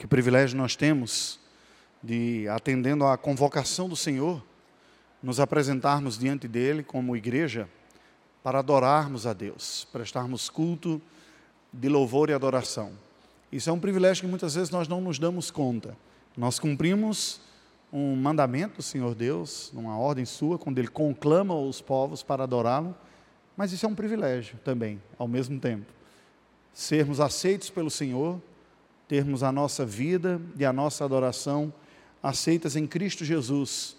Que privilégio nós temos de, atendendo à convocação do Senhor, nos apresentarmos diante dele como igreja para adorarmos a Deus, prestarmos culto de louvor e adoração. Isso é um privilégio que muitas vezes nós não nos damos conta. Nós cumprimos um mandamento do Senhor Deus, uma ordem sua, quando ele conclama os povos para adorá-lo, mas isso é um privilégio também, ao mesmo tempo. Sermos aceitos pelo Senhor, termos a nossa vida e a nossa adoração aceitas em Cristo Jesus,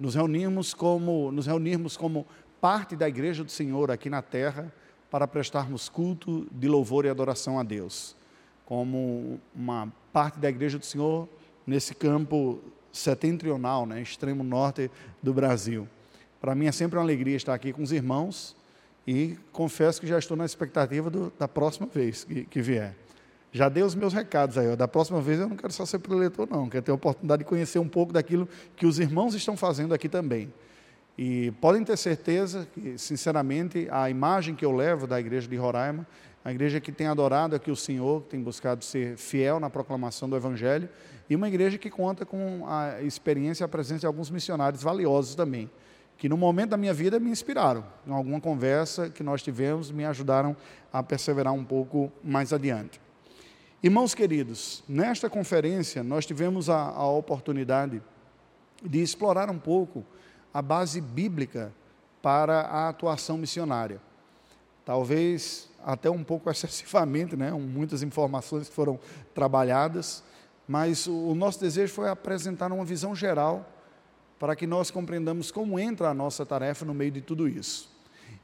nos reunirmos como, nos reunirmos como parte da igreja do Senhor aqui na terra para prestarmos culto de louvor e adoração a Deus, como uma parte da igreja do Senhor nesse campo setentrional, né, extremo norte do Brasil. Para mim é sempre uma alegria estar aqui com os irmãos e confesso que já estou na expectativa do, da próxima vez que, que vier. Já dei os meus recados aí. Ó. Da próxima vez eu não quero só ser preletor, não. Quero ter a oportunidade de conhecer um pouco daquilo que os irmãos estão fazendo aqui também. E podem ter certeza que, sinceramente, a imagem que eu levo da igreja de Roraima, a igreja que tem adorado aqui o Senhor, que tem buscado ser fiel na proclamação do Evangelho, e uma igreja que conta com a experiência e a presença de alguns missionários valiosos também, que no momento da minha vida me inspiraram. Em alguma conversa que nós tivemos, me ajudaram a perseverar um pouco mais adiante. Irmãos queridos, nesta conferência nós tivemos a, a oportunidade de explorar um pouco a base bíblica para a atuação missionária. Talvez até um pouco excessivamente, né? muitas informações foram trabalhadas, mas o nosso desejo foi apresentar uma visão geral para que nós compreendamos como entra a nossa tarefa no meio de tudo isso.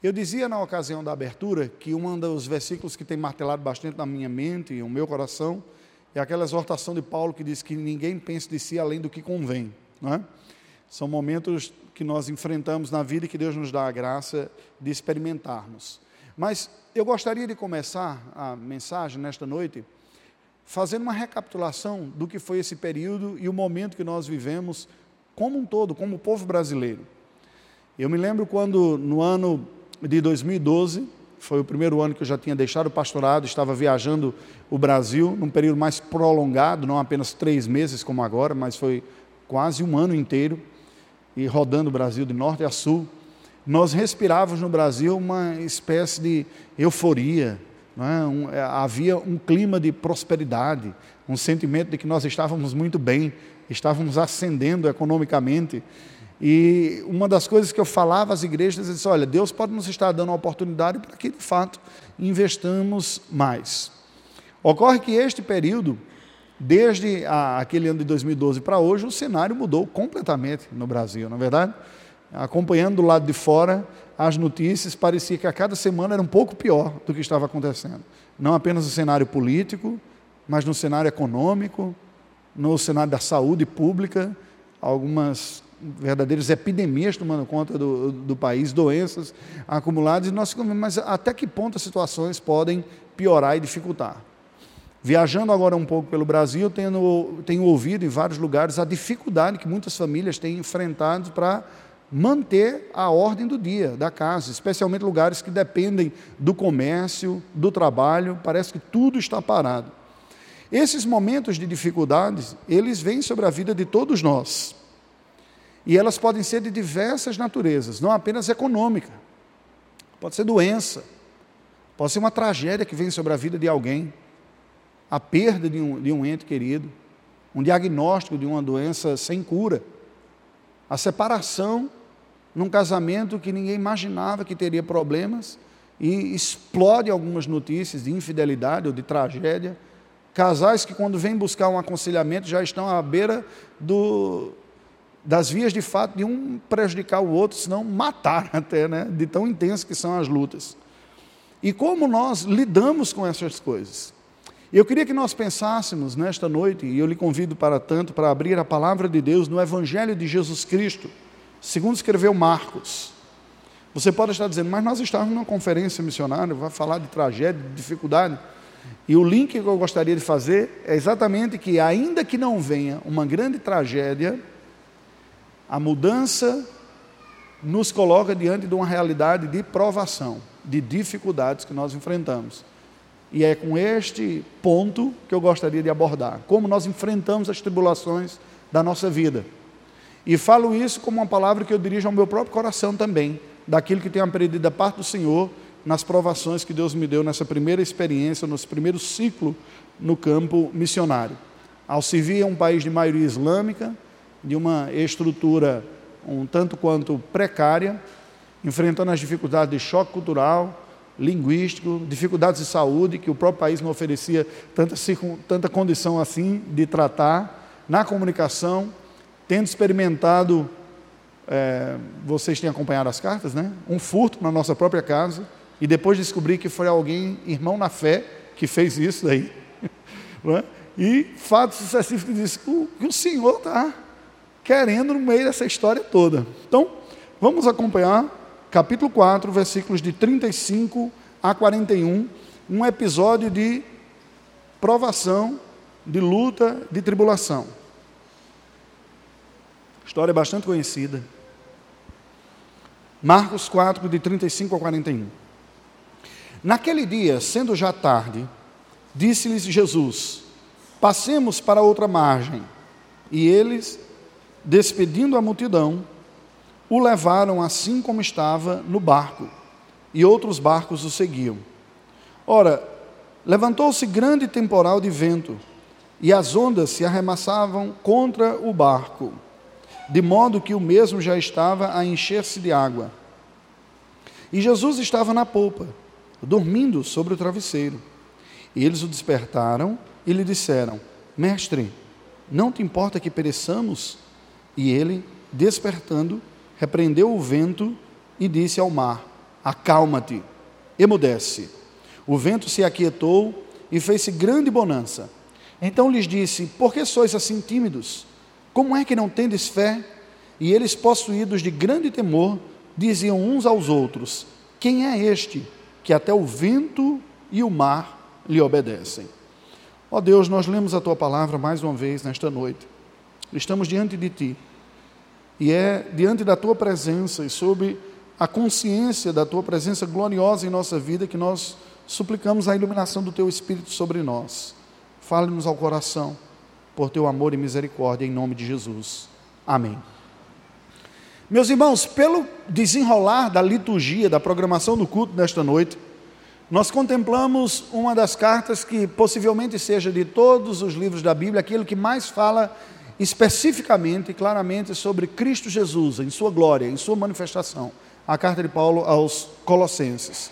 Eu dizia na ocasião da abertura que um dos versículos que tem martelado bastante na minha mente e no meu coração é aquela exortação de Paulo que diz que ninguém pense de si além do que convém. É? São momentos que nós enfrentamos na vida e que Deus nos dá a graça de experimentarmos. Mas eu gostaria de começar a mensagem nesta noite fazendo uma recapitulação do que foi esse período e o momento que nós vivemos como um todo, como povo brasileiro. Eu me lembro quando no ano de 2012, foi o primeiro ano que eu já tinha deixado o pastorado, estava viajando o Brasil num período mais prolongado, não apenas três meses como agora, mas foi quase um ano inteiro, e rodando o Brasil de norte a sul. Nós respirávamos no Brasil uma espécie de euforia, é? um, é, havia um clima de prosperidade, um sentimento de que nós estávamos muito bem, estávamos ascendendo economicamente. E uma das coisas que eu falava às igrejas é: olha, Deus pode nos estar dando uma oportunidade para que, de fato, investamos mais. Ocorre que este período, desde a, aquele ano de 2012 para hoje, o cenário mudou completamente no Brasil, não é verdade? Acompanhando do lado de fora as notícias, parecia que a cada semana era um pouco pior do que estava acontecendo. Não apenas no cenário político, mas no cenário econômico, no cenário da saúde pública, algumas verdadeiras epidemias tomando conta do, do país, doenças acumuladas, e nós mas até que ponto as situações podem piorar e dificultar? Viajando agora um pouco pelo Brasil, tenho, tenho ouvido em vários lugares a dificuldade que muitas famílias têm enfrentado para manter a ordem do dia, da casa, especialmente lugares que dependem do comércio, do trabalho, parece que tudo está parado. Esses momentos de dificuldades, eles vêm sobre a vida de todos nós. E elas podem ser de diversas naturezas, não apenas econômica. Pode ser doença, pode ser uma tragédia que vem sobre a vida de alguém, a perda de um, de um ente querido, um diagnóstico de uma doença sem cura, a separação num casamento que ninguém imaginava que teria problemas e explode algumas notícias de infidelidade ou de tragédia. Casais que, quando vêm buscar um aconselhamento, já estão à beira do, das vias de fato de um prejudicar o outro, senão matar até, né? de tão intensas que são as lutas. E como nós lidamos com essas coisas? Eu queria que nós pensássemos nesta noite, e eu lhe convido para tanto, para abrir a palavra de Deus no Evangelho de Jesus Cristo, segundo escreveu Marcos. Você pode estar dizendo, mas nós estamos numa conferência missionária, vai falar de tragédia, de dificuldade. E o link que eu gostaria de fazer é exatamente que, ainda que não venha uma grande tragédia, a mudança nos coloca diante de uma realidade de provação, de dificuldades que nós enfrentamos. E é com este ponto que eu gostaria de abordar: como nós enfrentamos as tribulações da nossa vida. E falo isso como uma palavra que eu dirijo ao meu próprio coração também, daquilo que tenho aprendido da parte do Senhor nas provações que Deus me deu nessa primeira experiência, nesse primeiro ciclo no campo missionário. Ao servir um país de maioria islâmica, de uma estrutura um tanto quanto precária, enfrentando as dificuldades de choque cultural, linguístico, dificuldades de saúde, que o próprio país não oferecia tanta, tanta condição assim de tratar, na comunicação, tendo experimentado, é, vocês têm acompanhado as cartas, né? Um furto na nossa própria casa, e depois descobri que foi alguém, irmão na fé, que fez isso daí. É? E fatos sucessivos que diz que o Senhor está querendo no meio dessa história toda. Então, vamos acompanhar capítulo 4, versículos de 35 a 41, um episódio de provação, de luta, de tribulação. História bastante conhecida. Marcos 4, de 35 a 41. Naquele dia, sendo já tarde, disse-lhes Jesus: Passemos para outra margem. E eles, despedindo a multidão, o levaram assim como estava no barco, e outros barcos o seguiam. Ora, levantou-se grande temporal de vento, e as ondas se arremessavam contra o barco, de modo que o mesmo já estava a encher-se de água. E Jesus estava na polpa, dormindo sobre o travesseiro. E eles o despertaram e lhe disseram: Mestre, não te importa que pereçamos? E ele, despertando, repreendeu o vento e disse ao mar: Acalma-te, emudece. O vento se aquietou e fez-se grande bonança. Então lhes disse: Por que sois assim tímidos? Como é que não tendes fé? E eles, possuídos de grande temor, diziam uns aos outros: Quem é este que até o vento e o mar lhe obedecem? Ó Deus, nós lemos a tua palavra mais uma vez nesta noite. Estamos diante de ti e é diante da tua presença e sob a consciência da tua presença gloriosa em nossa vida que nós suplicamos a iluminação do teu Espírito sobre nós. Fale-nos ao coração, por teu amor e misericórdia, em nome de Jesus. Amém. Meus irmãos, pelo desenrolar da liturgia, da programação do culto desta noite, nós contemplamos uma das cartas que possivelmente seja de todos os livros da Bíblia, aquilo que mais fala especificamente e claramente sobre Cristo Jesus, em sua glória, em sua manifestação. A carta de Paulo aos Colossenses.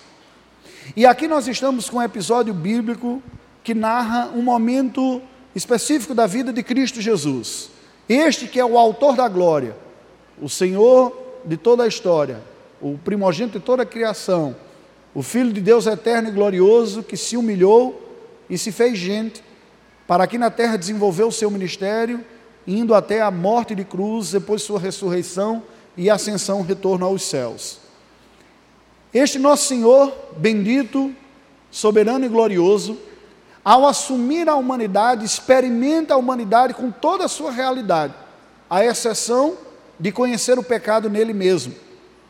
E aqui nós estamos com um episódio bíblico que narra um momento específico da vida de Cristo Jesus. Este que é o autor da glória, o Senhor de toda a história, o primogênito de toda a criação, o Filho de Deus eterno e glorioso que se humilhou e se fez gente para aqui na terra desenvolver o seu ministério indo até a morte de cruz, depois sua ressurreição e ascensão, retorno aos céus. Este nosso Senhor, bendito, soberano e glorioso, ao assumir a humanidade, experimenta a humanidade com toda a sua realidade, à exceção de conhecer o pecado nele mesmo.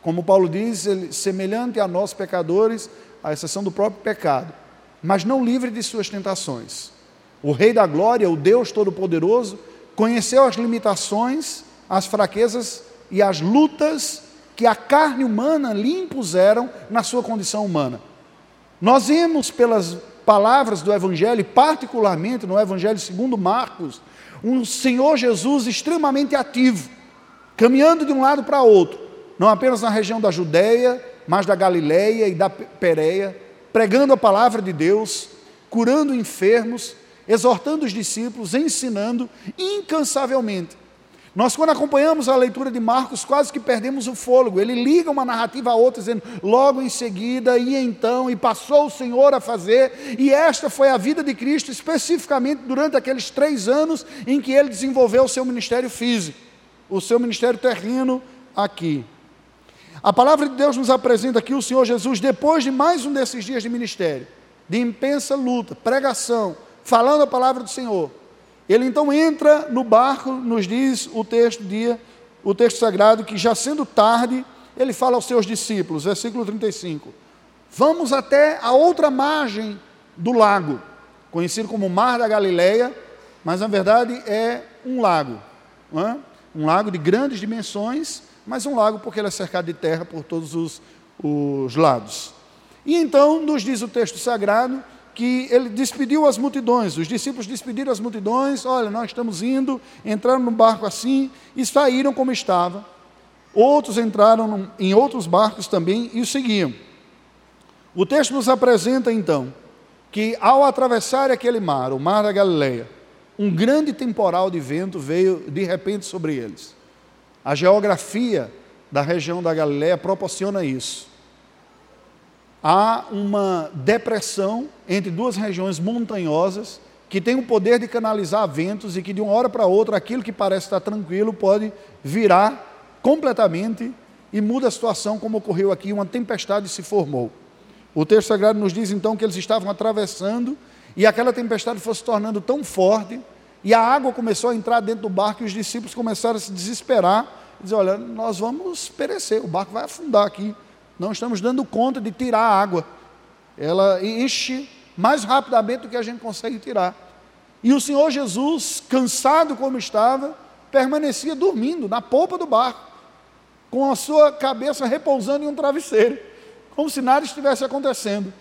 Como Paulo diz, ele, semelhante a nós pecadores, à exceção do próprio pecado, mas não livre de suas tentações. O Rei da Glória, o Deus Todo-Poderoso, conheceu as limitações, as fraquezas e as lutas que a carne humana lhe impuseram na sua condição humana. Nós vemos pelas palavras do Evangelho, particularmente no Evangelho segundo Marcos, um Senhor Jesus extremamente ativo, caminhando de um lado para outro, não apenas na região da Judéia, mas da Galileia e da Pérea, pregando a palavra de Deus, curando enfermos, exortando os discípulos, ensinando incansavelmente. Nós, quando acompanhamos a leitura de Marcos, quase que perdemos o fôlego. Ele liga uma narrativa a outra, dizendo logo em seguida, e então, e passou o Senhor a fazer, e esta foi a vida de Cristo, especificamente durante aqueles três anos em que ele desenvolveu o seu ministério físico, o seu ministério terreno aqui. A palavra de Deus nos apresenta aqui o Senhor Jesus, depois de mais um desses dias de ministério, de intensa luta, pregação, falando a palavra do Senhor. Ele então entra no barco, nos diz o texto dia, o texto sagrado, que já sendo tarde, ele fala aos seus discípulos, versículo 35. Vamos até a outra margem do lago, conhecido como Mar da Galileia, mas na verdade é um lago. É? Um lago de grandes dimensões, mas um lago porque ele é cercado de terra por todos os, os lados. E então nos diz o texto sagrado que ele despediu as multidões, os discípulos despediram as multidões, olha, nós estamos indo, entraram no barco assim e saíram como estava. Outros entraram em outros barcos também e o seguiam. O texto nos apresenta então que ao atravessar aquele mar, o mar da Galileia, um grande temporal de vento veio de repente sobre eles. A geografia da região da Galileia proporciona isso. Há uma depressão entre duas regiões montanhosas que tem o poder de canalizar ventos e que de uma hora para outra aquilo que parece estar tranquilo pode virar completamente e muda a situação, como ocorreu aqui, uma tempestade se formou. O texto sagrado nos diz então que eles estavam atravessando e aquela tempestade foi se tornando tão forte e a água começou a entrar dentro do barco e os discípulos começaram a se desesperar dizer: Olha, nós vamos perecer, o barco vai afundar aqui. Não estamos dando conta de tirar a água. Ela enche mais rapidamente do que a gente consegue tirar. E o Senhor Jesus, cansado como estava, permanecia dormindo na polpa do barco com a sua cabeça repousando em um travesseiro, como se nada estivesse acontecendo.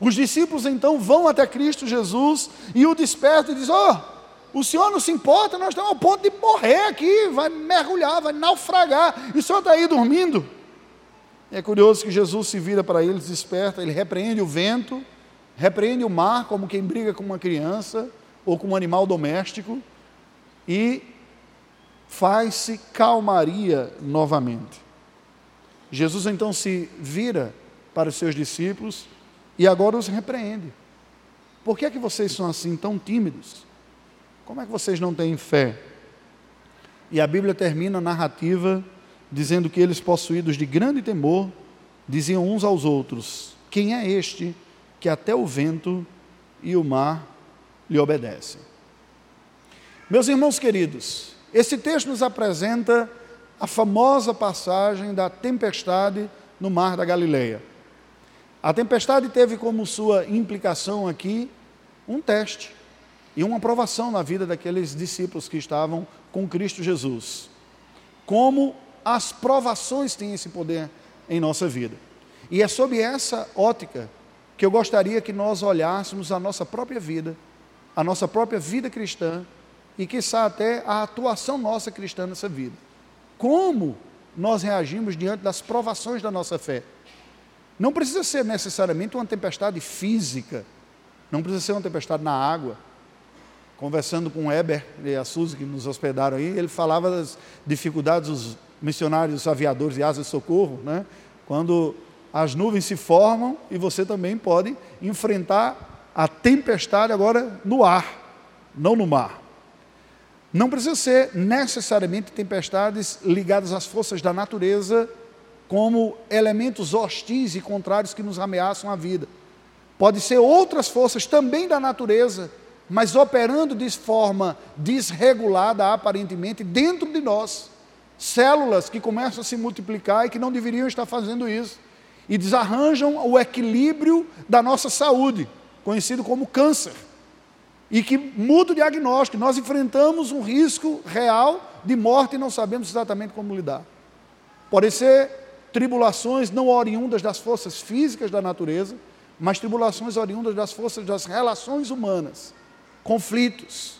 Os discípulos então vão até Cristo Jesus e o despertam e dizem: Ó, oh, o senhor não se importa, nós estamos ao ponto de morrer aqui, vai mergulhar, vai naufragar, e o senhor está aí dormindo. É curioso que Jesus se vira para eles, desperta, ele repreende o vento, repreende o mar, como quem briga com uma criança ou com um animal doméstico, e faz-se calmaria novamente. Jesus então se vira para os seus discípulos e agora os repreende. Por que é que vocês são assim tão tímidos? Como é que vocês não têm fé? E a Bíblia termina a narrativa dizendo que eles, possuídos de grande temor, diziam uns aos outros: Quem é este que até o vento e o mar lhe obedecem? Meus irmãos queridos, esse texto nos apresenta a famosa passagem da tempestade no mar da Galileia. A tempestade teve como sua implicação aqui um teste e uma aprovação na vida daqueles discípulos que estavam com Cristo Jesus. Como as provações têm esse poder em nossa vida. E é sob essa ótica que eu gostaria que nós olhássemos a nossa própria vida, a nossa própria vida cristã e, quiçá, até a atuação nossa cristã nessa vida. Como nós reagimos diante das provações da nossa fé? Não precisa ser necessariamente uma tempestade física, não precisa ser uma tempestade na água. Conversando com o Eber e a Suzy, que nos hospedaram aí, ele falava das dificuldades dos missionários aviadores de asa de socorro, né? quando as nuvens se formam e você também pode enfrentar a tempestade agora no ar, não no mar. Não precisa ser necessariamente tempestades ligadas às forças da natureza, como elementos hostis e contrários que nos ameaçam a vida. Pode ser outras forças também da natureza, mas operando de forma desregulada, aparentemente, dentro de nós. Células que começam a se multiplicar e que não deveriam estar fazendo isso. E desarranjam o equilíbrio da nossa saúde, conhecido como câncer e que muda o diagnóstico. Nós enfrentamos um risco real de morte e não sabemos exatamente como lidar. Podem ser tribulações não oriundas das forças físicas da natureza, mas tribulações oriundas das forças das relações humanas, conflitos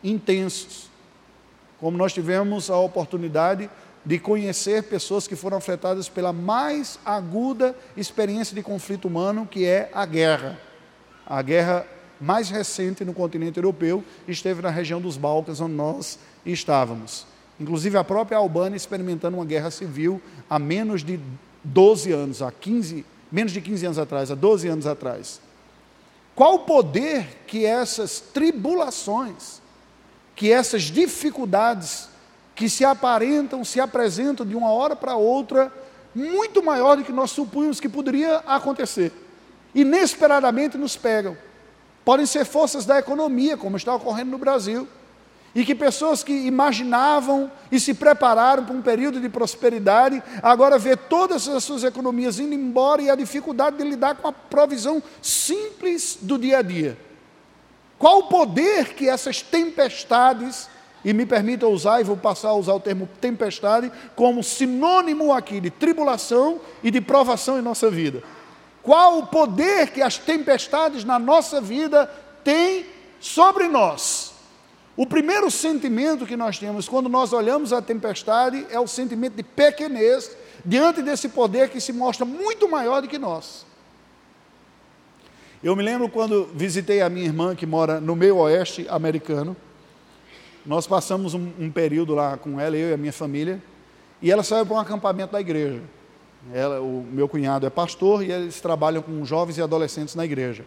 intensos. Como nós tivemos a oportunidade de conhecer pessoas que foram afetadas pela mais aguda experiência de conflito humano, que é a guerra. A guerra mais recente no continente europeu esteve na região dos Balcãs, onde nós estávamos. Inclusive a própria Albânia experimentando uma guerra civil há menos de 12 anos, há 15, menos de 15 anos atrás, há 12 anos atrás. Qual o poder que essas tribulações, que essas dificuldades que se aparentam, se apresentam de uma hora para outra, muito maior do que nós supunhamos que poderia acontecer. Inesperadamente nos pegam. Podem ser forças da economia, como está ocorrendo no Brasil. E que pessoas que imaginavam e se prepararam para um período de prosperidade, agora vê todas as suas economias indo embora e a dificuldade de lidar com a provisão simples do dia a dia. Qual o poder que essas tempestades, e me permita usar, e vou passar a usar o termo tempestade, como sinônimo aqui de tribulação e de provação em nossa vida. Qual o poder que as tempestades na nossa vida têm sobre nós? O primeiro sentimento que nós temos quando nós olhamos a tempestade é o sentimento de pequenez diante desse poder que se mostra muito maior do que nós. Eu me lembro quando visitei a minha irmã que mora no meio oeste americano. Nós passamos um, um período lá com ela, eu e a minha família, e ela saiu para um acampamento da igreja. Ela, o meu cunhado é pastor e eles trabalham com jovens e adolescentes na igreja.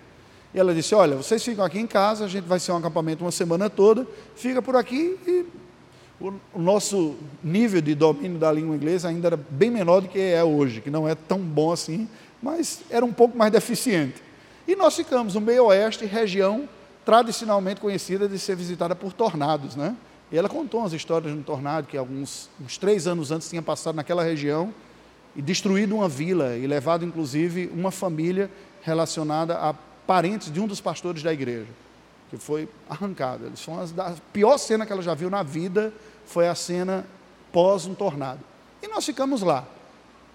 E ela disse: Olha, vocês ficam aqui em casa, a gente vai ser um acampamento uma semana toda, fica por aqui e o, o nosso nível de domínio da língua inglesa ainda era bem menor do que é hoje, que não é tão bom assim, mas era um pouco mais deficiente. E nós ficamos no meio oeste, região tradicionalmente conhecida de ser visitada por tornados, né? E ela contou umas histórias de um tornado que alguns uns três anos antes tinha passado naquela região e destruído uma vila e levado inclusive uma família relacionada a parentes de um dos pastores da igreja, que foi arrancado. Eles foram a pior cena que ela já viu na vida foi a cena pós um tornado. E nós ficamos lá.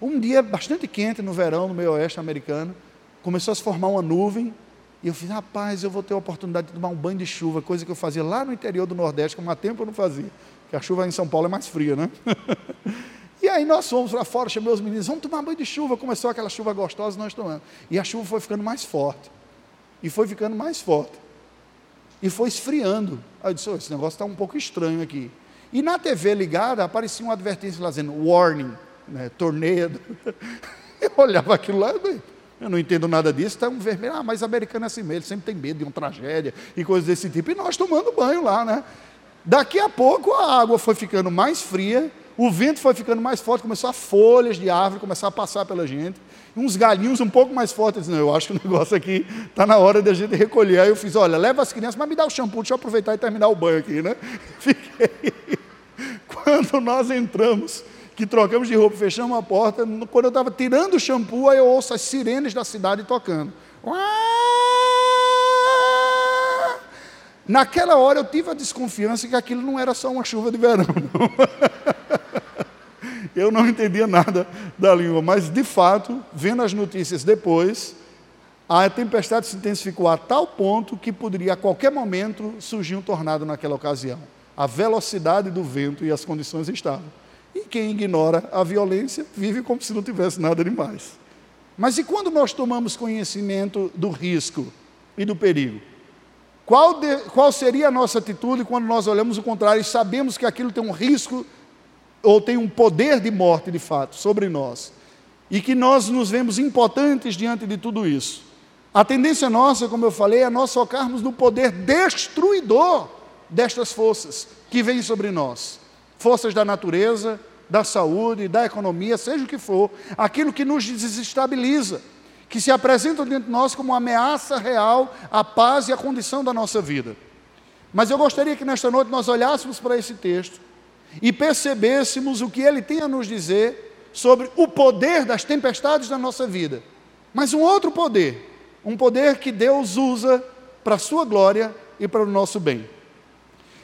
Um dia bastante quente no verão, no meio oeste americano, começou a se formar uma nuvem, e eu fiz, rapaz, eu vou ter a oportunidade de tomar um banho de chuva, coisa que eu fazia lá no interior do Nordeste, que há tempo eu não fazia, porque a chuva em São Paulo é mais fria, né? e aí nós fomos para fora, chamei os meninos, vamos tomar banho de chuva, começou aquela chuva gostosa, nós tomamos. E a chuva foi ficando mais forte e foi ficando mais forte. E foi esfriando. Aí eu disse: oh, esse negócio está um pouco estranho aqui. E na TV ligada aparecia uma advertência lá dizendo: warning, né. Eu olhava aquilo lá, eu não entendo nada disso, está um vermelho. Ah, mas americano é assim mesmo, ele sempre tem medo de uma tragédia e coisas desse tipo. E nós tomando banho lá, né? Daqui a pouco a água foi ficando mais fria, o vento foi ficando mais forte, começou a folhas de árvore começar a passar pela gente uns galinhos um pouco mais fortes. Não, eu acho que o negócio aqui está na hora da gente recolher. Aí eu fiz, olha, leva as crianças, mas me dá o shampoo, deixa eu aproveitar e terminar o banho aqui, né? Fiquei. Quando nós entramos, que trocamos de roupa, fechamos a porta, quando eu estava tirando o shampoo, aí eu ouço as sirenes da cidade tocando. Naquela hora eu tive a desconfiança que aquilo não era só uma chuva de verão. Não. eu não entendia nada da língua, mas de fato, vendo as notícias depois, a tempestade se intensificou a tal ponto que poderia a qualquer momento surgir um tornado naquela ocasião. A velocidade do vento e as condições estavam. E quem ignora a violência vive como se não tivesse nada demais. Mas e quando nós tomamos conhecimento do risco e do perigo? Qual, de, qual seria a nossa atitude quando nós olhamos o contrário e sabemos que aquilo tem um risco ou tem um poder de morte de fato sobre nós, e que nós nos vemos impotentes diante de tudo isso. A tendência nossa, como eu falei, é nós focarmos no poder destruidor destas forças que vêm sobre nós forças da natureza, da saúde, da economia, seja o que for, aquilo que nos desestabiliza, que se apresentam diante de nós como uma ameaça real à paz e à condição da nossa vida. Mas eu gostaria que nesta noite nós olhássemos para esse texto e percebêssemos o que ele tem a nos dizer sobre o poder das tempestades na nossa vida. Mas um outro poder, um poder que Deus usa para a sua glória e para o nosso bem.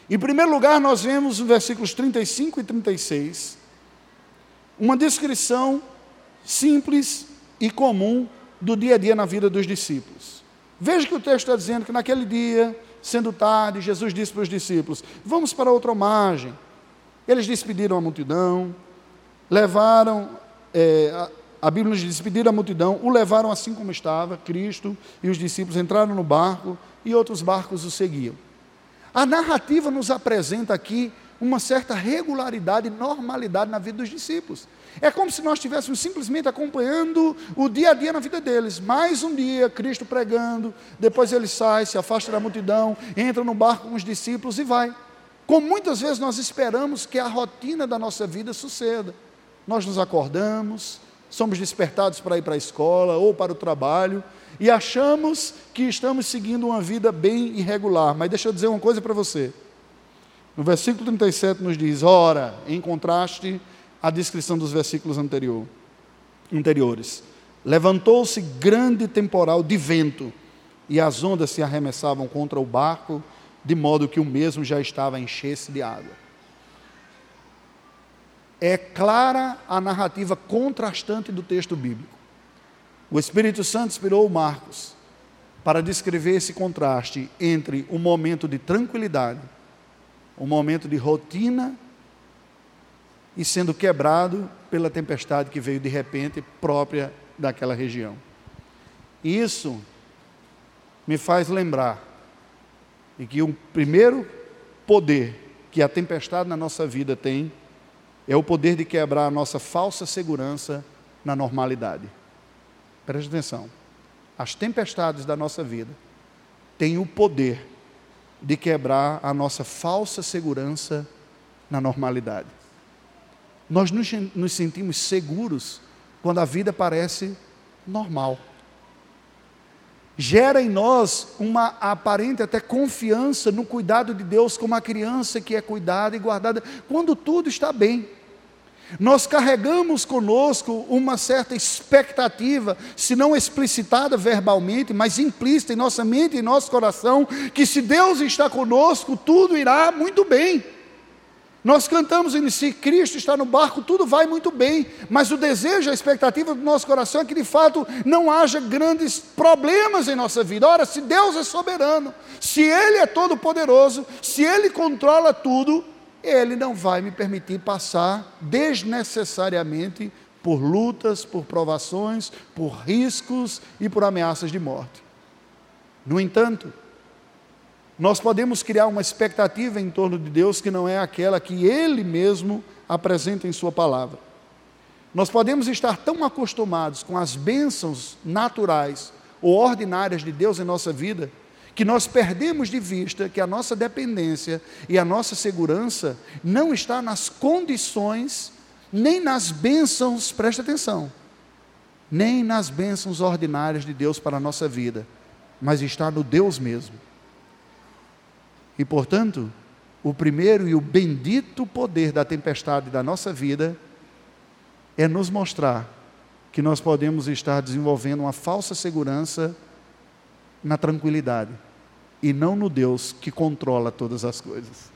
Em primeiro lugar, nós vemos nos versículos 35 e 36 uma descrição simples e comum do dia a dia na vida dos discípulos. Veja que o texto está dizendo que naquele dia, sendo tarde, Jesus disse para os discípulos: Vamos para outra margem. Eles despediram a multidão, levaram, é, a, a Bíblia nos diz, despediram a multidão, o levaram assim como estava, Cristo e os discípulos entraram no barco e outros barcos o seguiam. A narrativa nos apresenta aqui uma certa regularidade e normalidade na vida dos discípulos. É como se nós estivéssemos simplesmente acompanhando o dia a dia na vida deles. Mais um dia, Cristo pregando, depois ele sai, se afasta da multidão, entra no barco com os discípulos e vai. Como muitas vezes nós esperamos que a rotina da nossa vida suceda. Nós nos acordamos, somos despertados para ir para a escola ou para o trabalho e achamos que estamos seguindo uma vida bem irregular. Mas deixa eu dizer uma coisa para você. No versículo 37 nos diz: ora, em contraste à descrição dos versículos anterior, anteriores, levantou-se grande temporal de vento e as ondas se arremessavam contra o barco, de modo que o mesmo já estava a encher-se de água. É clara a narrativa contrastante do texto bíblico. O Espírito Santo inspirou Marcos para descrever esse contraste entre o momento de tranquilidade, o momento de rotina e sendo quebrado pela tempestade que veio de repente própria daquela região. Isso me faz lembrar de que o primeiro poder que a tempestade na nossa vida tem é o poder de quebrar a nossa falsa segurança na normalidade. Preste atenção. As tempestades da nossa vida têm o poder de quebrar a nossa falsa segurança na normalidade. Nós nos, nos sentimos seguros quando a vida parece normal gera em nós uma aparente até confiança no cuidado de Deus como a criança que é cuidada e guardada quando tudo está bem. Nós carregamos conosco uma certa expectativa, se não explicitada verbalmente, mas implícita em nossa mente e em nosso coração, que se Deus está conosco, tudo irá muito bem. Nós cantamos em si, Cristo está no barco, tudo vai muito bem, mas o desejo, a expectativa do nosso coração é que de fato não haja grandes problemas em nossa vida. Ora, se Deus é soberano, se Ele é todo-poderoso, se Ele controla tudo, Ele não vai me permitir passar desnecessariamente por lutas, por provações, por riscos e por ameaças de morte. No entanto, nós podemos criar uma expectativa em torno de Deus que não é aquela que Ele mesmo apresenta em Sua palavra. Nós podemos estar tão acostumados com as bênçãos naturais ou ordinárias de Deus em nossa vida, que nós perdemos de vista que a nossa dependência e a nossa segurança não está nas condições, nem nas bênçãos, preste atenção, nem nas bênçãos ordinárias de Deus para a nossa vida, mas está no Deus mesmo. E, portanto, o primeiro e o bendito poder da tempestade da nossa vida é nos mostrar que nós podemos estar desenvolvendo uma falsa segurança na tranquilidade e não no Deus que controla todas as coisas.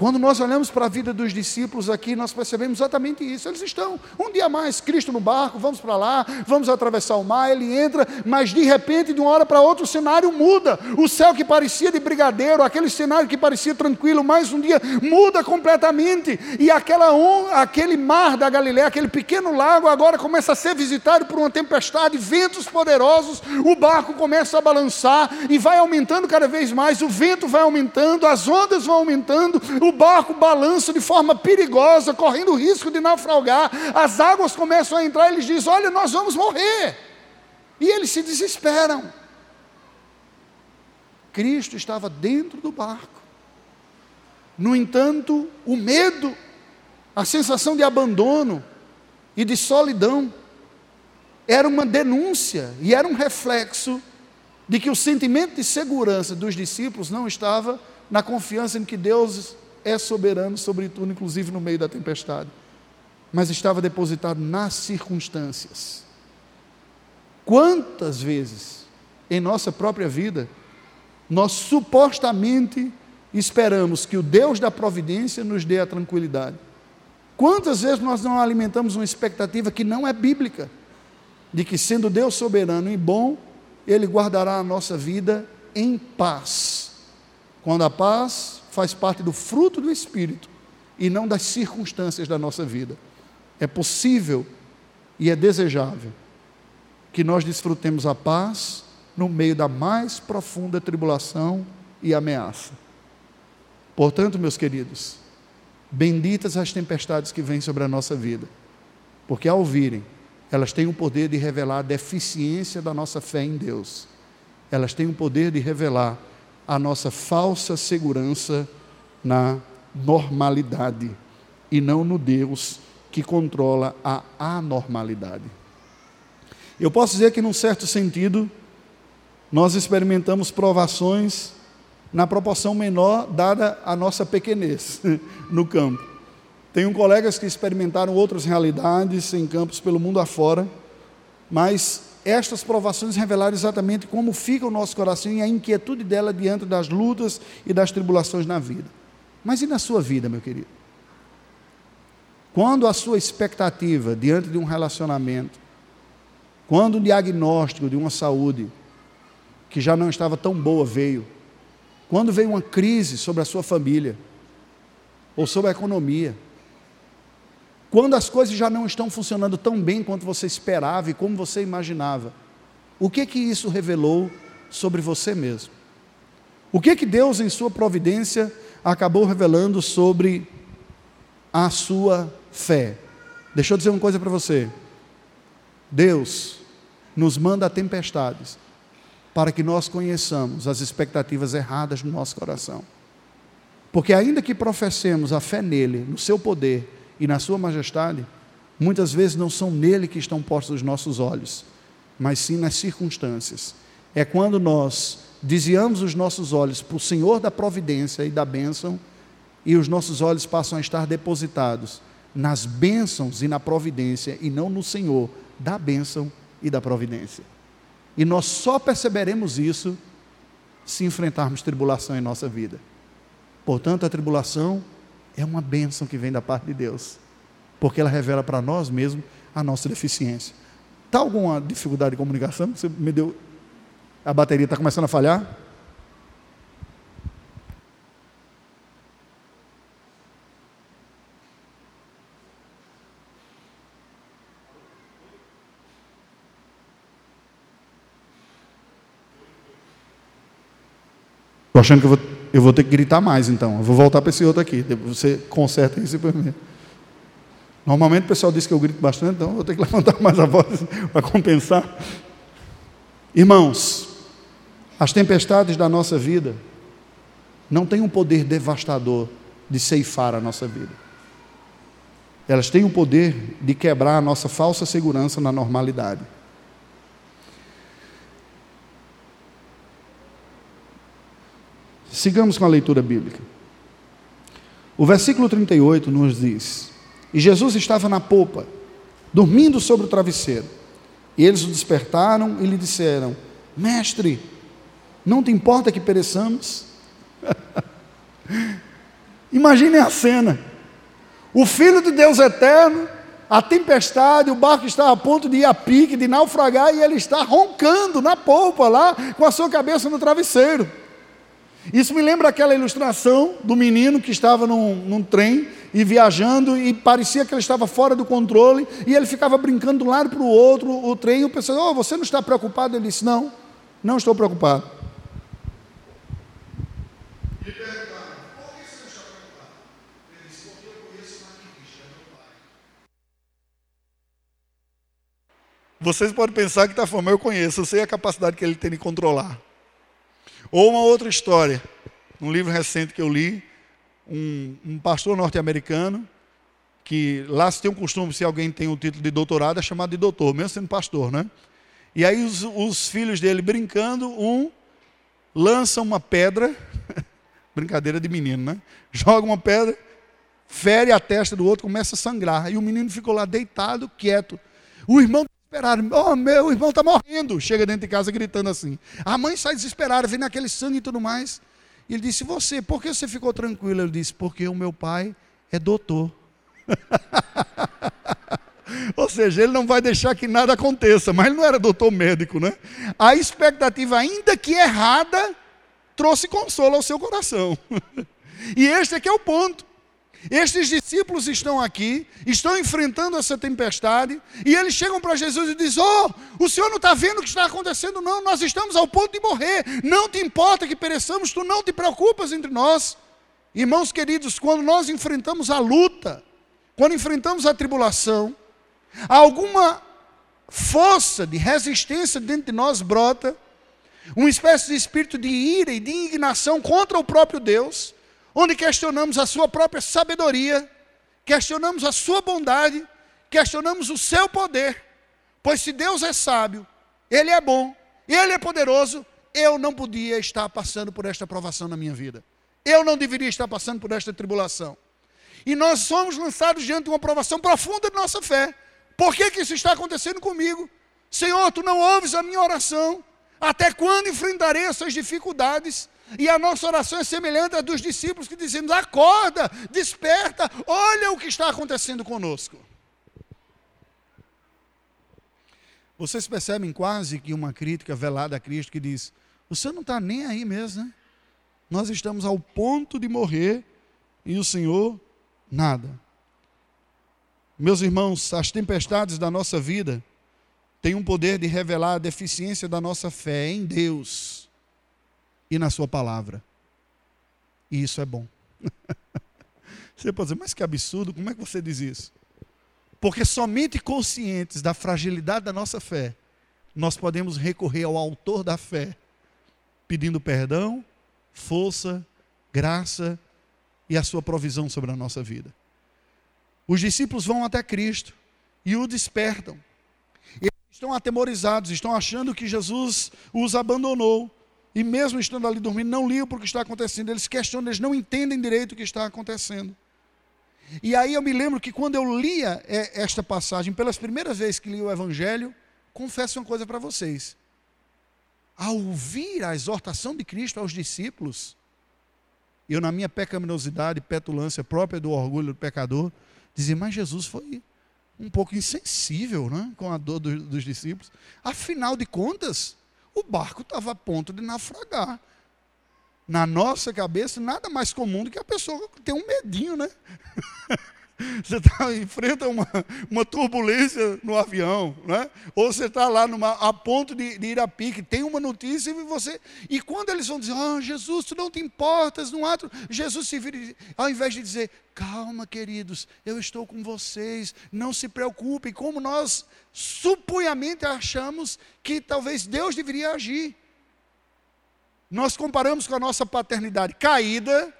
Quando nós olhamos para a vida dos discípulos aqui, nós percebemos exatamente isso. Eles estão um dia mais, Cristo no barco, vamos para lá, vamos atravessar o mar, ele entra, mas de repente, de uma hora para outra, o cenário muda. O céu que parecia de brigadeiro, aquele cenário que parecia tranquilo, mais um dia muda completamente. E aquela aquele mar da Galiléia, aquele pequeno lago, agora começa a ser visitado por uma tempestade, ventos poderosos, o barco começa a balançar e vai aumentando cada vez mais, o vento vai aumentando, as ondas vão aumentando, o o barco balança de forma perigosa, correndo o risco de naufragar, as águas começam a entrar, eles dizem: Olha, nós vamos morrer. E eles se desesperam. Cristo estava dentro do barco. No entanto, o medo, a sensação de abandono e de solidão, era uma denúncia e era um reflexo de que o sentimento de segurança dos discípulos não estava na confiança em que Deus é soberano sobre tudo, inclusive no meio da tempestade, mas estava depositado nas circunstâncias. Quantas vezes em nossa própria vida nós supostamente esperamos que o Deus da providência nos dê a tranquilidade? Quantas vezes nós não alimentamos uma expectativa que não é bíblica, de que sendo Deus soberano e bom, Ele guardará a nossa vida em paz. Quando a paz faz parte do fruto do Espírito e não das circunstâncias da nossa vida. É possível e é desejável que nós desfrutemos a paz no meio da mais profunda tribulação e ameaça. Portanto, meus queridos, benditas as tempestades que vêm sobre a nossa vida, porque ao virem, elas têm o poder de revelar a deficiência da nossa fé em Deus. Elas têm o poder de revelar a nossa falsa segurança na normalidade e não no Deus que controla a anormalidade. Eu posso dizer que, num certo sentido, nós experimentamos provações na proporção menor, dada a nossa pequenez no campo. Tenho colegas que experimentaram outras realidades em campos pelo mundo afora, mas estas provações revelaram exatamente como fica o nosso coração e a inquietude dela diante das lutas e das tribulações na vida. Mas e na sua vida, meu querido? Quando a sua expectativa diante de um relacionamento, quando o diagnóstico de uma saúde que já não estava tão boa veio, quando veio uma crise sobre a sua família, ou sobre a economia, quando as coisas já não estão funcionando tão bem quanto você esperava e como você imaginava, o que que isso revelou sobre você mesmo? O que que Deus, em sua providência, acabou revelando sobre a sua fé? Deixa eu dizer uma coisa para você. Deus nos manda tempestades para que nós conheçamos as expectativas erradas no nosso coração. Porque, ainda que professemos a fé nele, no seu poder e na sua majestade, muitas vezes não são nele que estão postos os nossos olhos, mas sim nas circunstâncias. É quando nós desviamos os nossos olhos para o Senhor da providência e da bênção, e os nossos olhos passam a estar depositados nas bênçãos e na providência, e não no Senhor da bênção e da providência. E nós só perceberemos isso se enfrentarmos tribulação em nossa vida. Portanto, a tribulação é uma bênção que vem da parte de Deus, porque ela revela para nós mesmos a nossa deficiência. Está alguma dificuldade de comunicação? Você me deu. A bateria está começando a falhar? Estou achando que eu vou, eu vou ter que gritar mais, então. Eu vou voltar para esse outro aqui. Você conserta isso para mim. Normalmente o pessoal diz que eu grito bastante, então eu vou ter que levantar mais a voz para compensar. Irmãos, as tempestades da nossa vida não têm um poder devastador de ceifar a nossa vida. Elas têm o poder de quebrar a nossa falsa segurança na normalidade. Sigamos com a leitura bíblica. O versículo 38 nos diz: E Jesus estava na popa, dormindo sobre o travesseiro. E eles o despertaram e lhe disseram: Mestre, não te importa que pereçamos? Imaginem a cena. O Filho de Deus eterno, a tempestade, o barco está a ponto de ir a pique, de naufragar, e ele está roncando na polpa lá, com a sua cabeça no travesseiro. Isso me lembra aquela ilustração do menino que estava num, num, trem e viajando e parecia que ele estava fora do controle e ele ficava brincando de um lado para o outro, o trem, e o pessoal, oh, você não está preocupado? Ele disse, não, não estou preocupado. por que você não está preocupado? Ele disse, porque eu conheço meu pai. Vocês podem pensar que está falando, eu conheço, eu sei a capacidade que ele tem de controlar. Ou uma outra história, um livro recente que eu li, um, um pastor norte-americano, que lá se tem um costume, se alguém tem o um título de doutorado, é chamado de doutor, mesmo sendo pastor, né? E aí os, os filhos dele brincando, um lança uma pedra, brincadeira de menino, né? Joga uma pedra, fere a testa do outro, começa a sangrar. E o menino ficou lá deitado, quieto. O irmão desesperado. Oh, meu irmão está morrendo. Chega dentro de casa gritando assim. A mãe sai desesperada, vendo aquele sangue e tudo mais. E ele disse: Você, por que você ficou tranquilo? Ele disse: Porque o meu pai é doutor. Ou seja, ele não vai deixar que nada aconteça, mas ele não era doutor médico, né? A expectativa, ainda que errada, trouxe consolo ao seu coração. e este é que é o ponto. Estes discípulos estão aqui, estão enfrentando essa tempestade, e eles chegam para Jesus e dizem: Oh, o senhor não está vendo o que está acontecendo? Não, nós estamos ao ponto de morrer. Não te importa que pereçamos, tu não te preocupas entre nós. Irmãos queridos, quando nós enfrentamos a luta, quando enfrentamos a tribulação, alguma força de resistência dentro de nós brota, uma espécie de espírito de ira e de indignação contra o próprio Deus onde questionamos a sua própria sabedoria, questionamos a sua bondade, questionamos o seu poder. Pois se Deus é sábio, Ele é bom, Ele é poderoso, eu não podia estar passando por esta provação na minha vida. Eu não deveria estar passando por esta tribulação. E nós somos lançados diante de uma provação profunda de nossa fé. Por que, que isso está acontecendo comigo? Senhor, tu não ouves a minha oração. Até quando enfrentarei essas dificuldades? E a nossa oração é semelhante à dos discípulos que dizemos: acorda, desperta, olha o que está acontecendo conosco. Vocês percebem quase que uma crítica velada a Cristo que diz: Senhor não está nem aí mesmo, né? Nós estamos ao ponto de morrer e o Senhor nada. Meus irmãos, as tempestades da nossa vida têm um poder de revelar a deficiência da nossa fé em Deus e na Sua palavra. E isso é bom. Você pode dizer, mas que absurdo, como é que você diz isso? Porque somente conscientes da fragilidade da nossa fé, nós podemos recorrer ao Autor da fé, pedindo perdão, força, graça e a Sua provisão sobre a nossa vida. Os discípulos vão até Cristo e o despertam. Eles estão atemorizados, estão achando que Jesus os abandonou. E mesmo estando ali dormindo, não ligam para o que está acontecendo. Eles questionam, eles não entendem direito o que está acontecendo. E aí eu me lembro que quando eu lia é, esta passagem, pelas primeiras vezes que li o Evangelho, confesso uma coisa para vocês. Ao ouvir a exortação de Cristo aos discípulos, eu, na minha pecaminosidade, petulância própria do orgulho do pecador, dizia, mas Jesus foi um pouco insensível né, com a dor dos, dos discípulos. Afinal de contas, o barco estava a ponto de naufragar. Na nossa cabeça, nada mais comum do que a pessoa ter um medinho, né? Você tá, enfrenta uma, uma turbulência no avião, né? ou você está lá numa, a ponto de, de, ir a pique, tem uma notícia e você. E quando eles vão dizer, ah, Jesus, tu não te importas, não há. Jesus se vira, ao invés de dizer, calma, queridos, eu estou com vocês, não se preocupem, como nós supunhamente achamos que talvez Deus deveria agir. Nós comparamos com a nossa paternidade caída,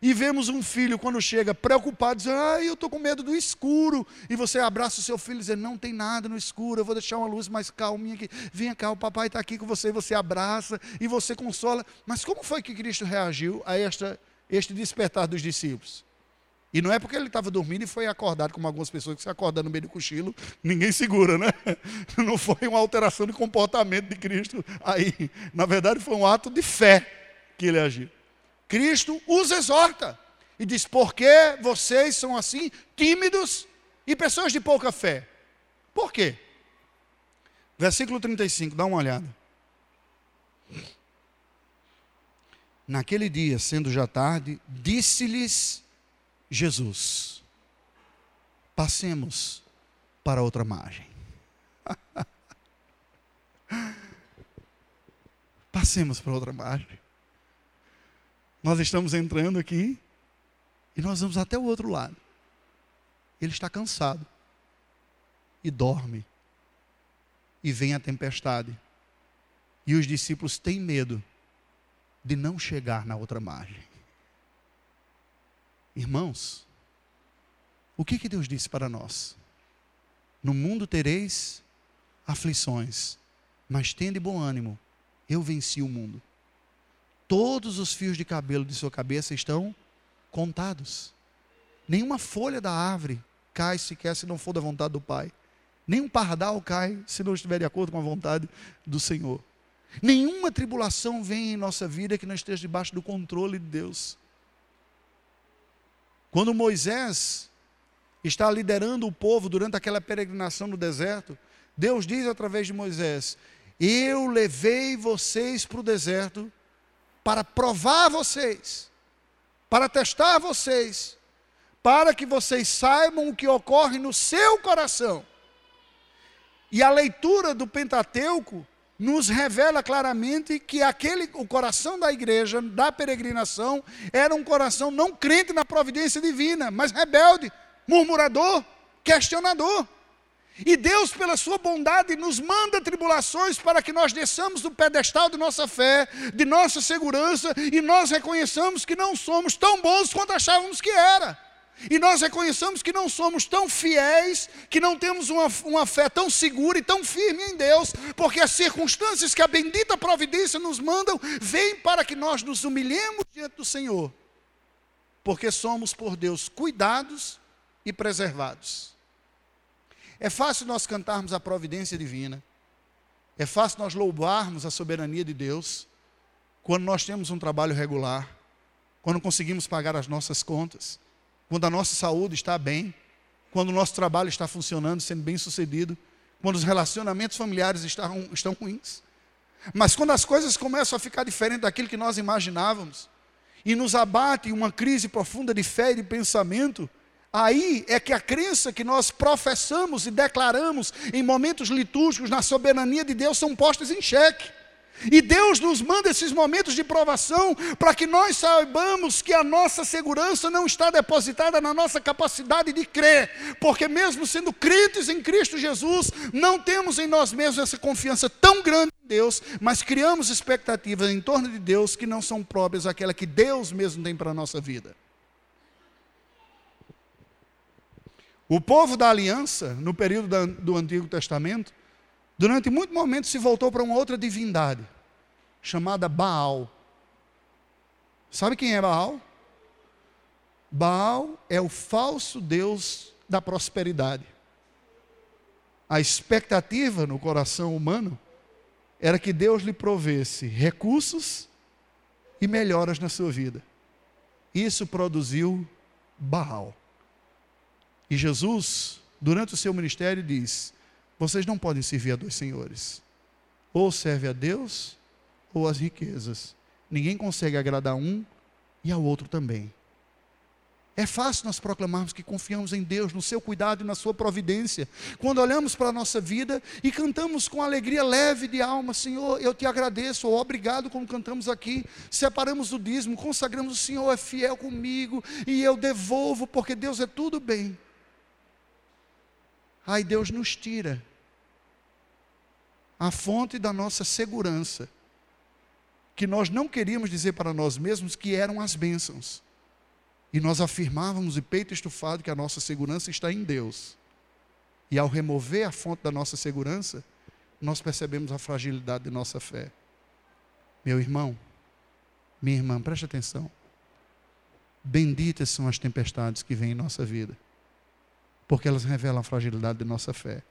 e vemos um filho quando chega preocupado, dizendo, ah, eu estou com medo do escuro. E você abraça o seu filho e diz, não tem nada no escuro, eu vou deixar uma luz mais calminha aqui. Venha cá, o papai está aqui com você, e você abraça e você consola. Mas como foi que Cristo reagiu a esta, este despertar dos discípulos? E não é porque ele estava dormindo e foi acordado, como algumas pessoas que se acordam no meio do cochilo, ninguém segura, né? Não foi uma alteração de comportamento de Cristo aí. Na verdade, foi um ato de fé que ele agiu. Cristo os exorta e diz: por que vocês são assim, tímidos e pessoas de pouca fé? Por quê? Versículo 35, dá uma olhada. Naquele dia, sendo já tarde, disse-lhes Jesus: Passemos para outra margem. Passemos para outra margem. Nós estamos entrando aqui e nós vamos até o outro lado. Ele está cansado e dorme. E vem a tempestade. E os discípulos têm medo de não chegar na outra margem. Irmãos, o que, que Deus disse para nós? No mundo tereis aflições, mas tende bom ânimo, eu venci o mundo todos os fios de cabelo de sua cabeça estão contados. Nenhuma folha da árvore cai sequer se não for da vontade do Pai. Nenhum pardal cai se não estiver de acordo com a vontade do Senhor. Nenhuma tribulação vem em nossa vida que não esteja debaixo do controle de Deus. Quando Moisés está liderando o povo durante aquela peregrinação no deserto, Deus diz através de Moisés: Eu levei vocês para o deserto para provar vocês, para testar vocês, para que vocês saibam o que ocorre no seu coração. E a leitura do Pentateuco nos revela claramente que aquele o coração da igreja, da peregrinação, era um coração não crente na providência divina, mas rebelde, murmurador, questionador. E Deus, pela sua bondade, nos manda tribulações para que nós desçamos do pedestal de nossa fé, de nossa segurança, e nós reconheçamos que não somos tão bons quanto achávamos que era. e nós reconheçamos que não somos tão fiéis, que não temos uma, uma fé tão segura e tão firme em Deus, porque as circunstâncias que a bendita providência nos mandam vêm para que nós nos humilhemos diante do Senhor, porque somos por Deus cuidados e preservados. É fácil nós cantarmos a providência divina, é fácil nós louvarmos a soberania de Deus, quando nós temos um trabalho regular, quando conseguimos pagar as nossas contas quando a nossa saúde está bem, quando o nosso trabalho está funcionando, sendo bem sucedido, quando os relacionamentos familiares estão, estão ruins. Mas quando as coisas começam a ficar diferentes daquilo que nós imaginávamos, e nos abate uma crise profunda de fé e de pensamento, aí é que a crença que nós professamos e declaramos em momentos litúrgicos na soberania de Deus são postas em xeque. E Deus nos manda esses momentos de provação para que nós saibamos que a nossa segurança não está depositada na nossa capacidade de crer, porque mesmo sendo crentes em Cristo Jesus, não temos em nós mesmos essa confiança tão grande em Deus, mas criamos expectativas em torno de Deus que não são próprias àquela que Deus mesmo tem para a nossa vida. O povo da aliança, no período do Antigo Testamento, durante muito momento se voltou para uma outra divindade, chamada Baal. Sabe quem é Baal? Baal é o falso Deus da prosperidade. A expectativa no coração humano era que Deus lhe provesse recursos e melhoras na sua vida. Isso produziu Baal. E Jesus, durante o seu ministério, diz: vocês não podem servir a dois senhores. Ou serve a Deus ou as riquezas. Ninguém consegue agradar um e ao outro também. É fácil nós proclamarmos que confiamos em Deus, no seu cuidado e na sua providência. Quando olhamos para a nossa vida e cantamos com alegria leve de alma, Senhor, eu te agradeço, ou obrigado, como cantamos aqui. Separamos o dízimo, consagramos o Senhor é fiel comigo e eu devolvo, porque Deus é tudo bem. Aí Deus nos tira a fonte da nossa segurança, que nós não queríamos dizer para nós mesmos que eram as bênçãos. E nós afirmávamos de peito estufado que a nossa segurança está em Deus. E ao remover a fonte da nossa segurança, nós percebemos a fragilidade de nossa fé. Meu irmão, minha irmã, preste atenção. Benditas são as tempestades que vêm em nossa vida, porque elas revelam a fragilidade de nossa fé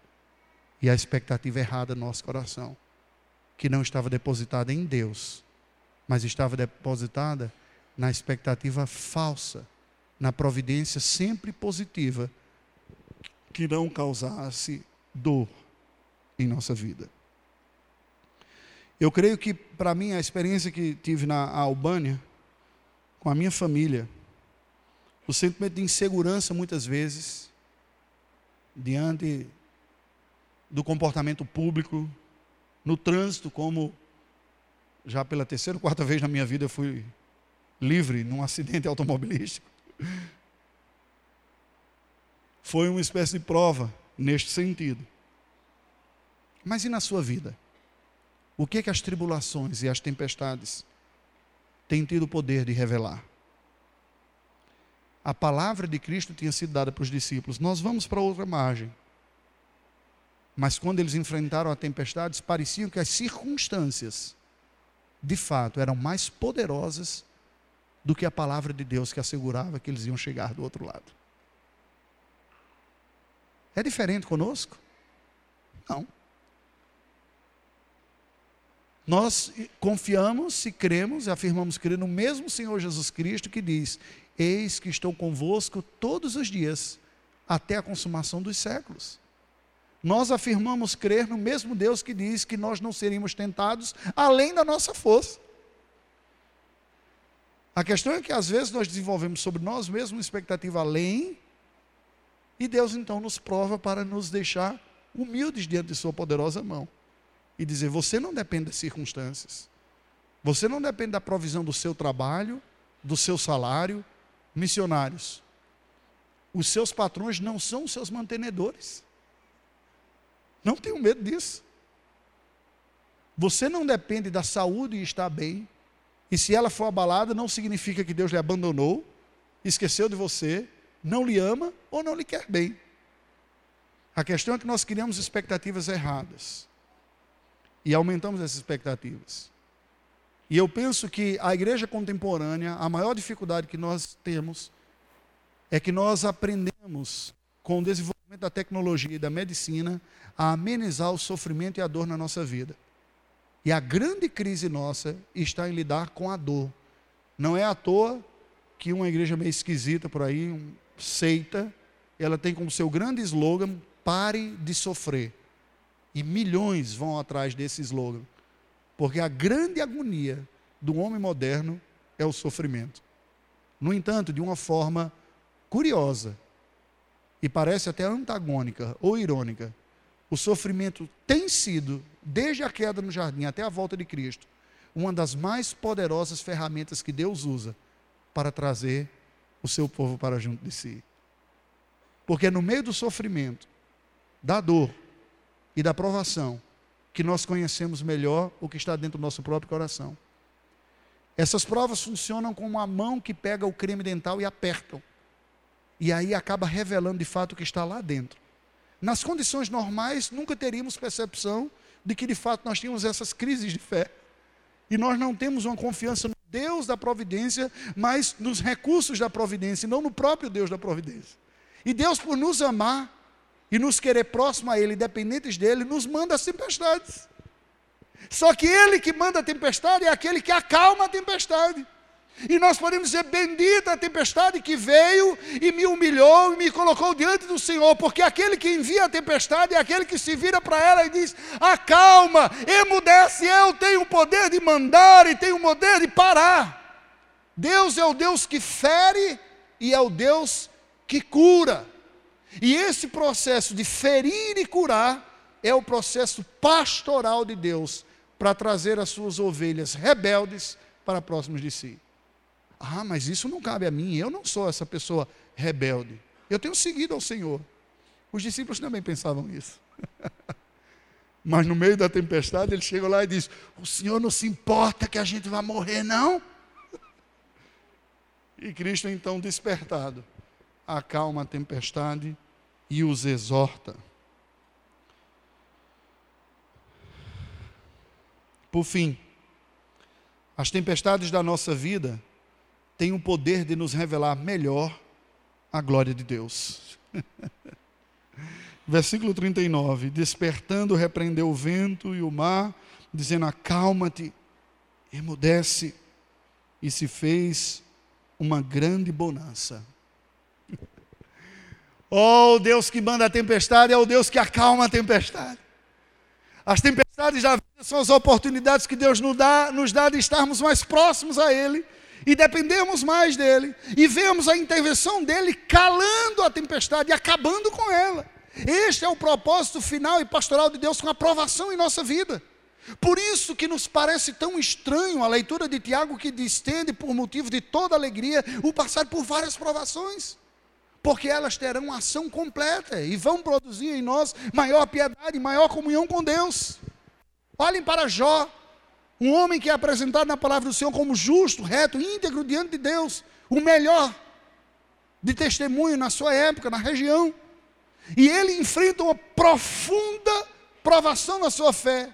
e a expectativa errada no nosso coração, que não estava depositada em Deus, mas estava depositada na expectativa falsa, na providência sempre positiva, que não causasse dor em nossa vida. Eu creio que, para mim, a experiência que tive na Albânia, com a minha família, o sentimento de insegurança, muitas vezes, diante do comportamento público, no trânsito, como já pela terceira ou quarta vez na minha vida eu fui livre num acidente automobilístico. Foi uma espécie de prova neste sentido. Mas e na sua vida? O que, é que as tribulações e as tempestades têm tido o poder de revelar? A palavra de Cristo tinha sido dada para os discípulos. Nós vamos para outra margem. Mas quando eles enfrentaram a tempestade, pareciam que as circunstâncias, de fato, eram mais poderosas do que a palavra de Deus que assegurava que eles iam chegar do outro lado. É diferente conosco? Não. Nós confiamos e cremos e afirmamos crer no mesmo Senhor Jesus Cristo que diz: Eis que estou convosco todos os dias, até a consumação dos séculos. Nós afirmamos crer no mesmo Deus que diz que nós não seríamos tentados além da nossa força. A questão é que às vezes nós desenvolvemos sobre nós mesmos uma expectativa além, e Deus então nos prova para nos deixar humildes diante de Sua poderosa mão e dizer: você não depende das circunstâncias, você não depende da provisão do seu trabalho, do seu salário. Missionários, os seus patrões não são os seus mantenedores. Não tenho medo disso. Você não depende da saúde e está bem. E se ela for abalada, não significa que Deus lhe abandonou, esqueceu de você, não lhe ama ou não lhe quer bem. A questão é que nós criamos expectativas erradas e aumentamos essas expectativas. E eu penso que a igreja contemporânea, a maior dificuldade que nós temos é que nós aprendemos com o desenvolvimento da tecnologia e da medicina a amenizar o sofrimento e a dor na nossa vida. E a grande crise nossa está em lidar com a dor. Não é à toa que uma igreja meio esquisita por aí, um seita, ela tem como seu grande slogan pare de sofrer. E milhões vão atrás desse slogan. Porque a grande agonia do homem moderno é o sofrimento. No entanto, de uma forma curiosa e parece até antagônica ou irônica, o sofrimento tem sido, desde a queda no jardim até a volta de Cristo, uma das mais poderosas ferramentas que Deus usa para trazer o seu povo para junto de si. Porque no meio do sofrimento, da dor e da provação que nós conhecemos melhor o que está dentro do nosso próprio coração. Essas provas funcionam como a mão que pega o creme dental e apertam. E aí acaba revelando de fato o que está lá dentro. Nas condições normais, nunca teríamos percepção de que de fato nós tínhamos essas crises de fé. E nós não temos uma confiança no Deus da providência, mas nos recursos da providência, e não no próprio Deus da providência. E Deus, por nos amar, e nos querer próximo a Ele, dependentes dele, nos manda as tempestades. Só que Ele que manda a tempestade é aquele que acalma a tempestade. E nós podemos dizer: Bendita a tempestade que veio e me humilhou e me colocou diante do Senhor, porque aquele que envia a tempestade é aquele que se vira para ela e diz: Acalma, emudece, eu tenho o poder de mandar e tenho o poder de parar. Deus é o Deus que fere e é o Deus que cura. E esse processo de ferir e curar é o processo pastoral de Deus para trazer as suas ovelhas rebeldes para próximos de si. Ah, mas isso não cabe a mim, eu não sou essa pessoa rebelde. Eu tenho seguido ao Senhor. Os discípulos também pensavam isso. mas no meio da tempestade, ele chega lá e diz: O Senhor não se importa que a gente vai morrer, não? E Cristo, então, despertado, acalma a tempestade e os exorta. Por fim, as tempestades da nossa vida têm o poder de nos revelar melhor a glória de Deus. Versículo 39: Despertando, repreendeu o vento e o mar, dizendo: Acalma-te, emudece, e se fez uma grande bonança. Oh, o Deus que manda a tempestade é o Deus que acalma a tempestade. As tempestades da vida são as oportunidades que Deus nos dá, nos dá de estarmos mais próximos a Ele e dependemos mais dEle. E vemos a intervenção dEle calando a tempestade e acabando com ela. Este é o propósito final e pastoral de Deus com aprovação em nossa vida. Por isso que nos parece tão estranho a leitura de Tiago que distende por motivo de toda alegria o passar por várias provações porque elas terão ação completa e vão produzir em nós maior piedade, maior comunhão com Deus. Olhem para Jó, um homem que é apresentado na palavra do Senhor como justo, reto, íntegro diante de Deus, o melhor de testemunho na sua época, na região. E ele enfrenta uma profunda provação na sua fé.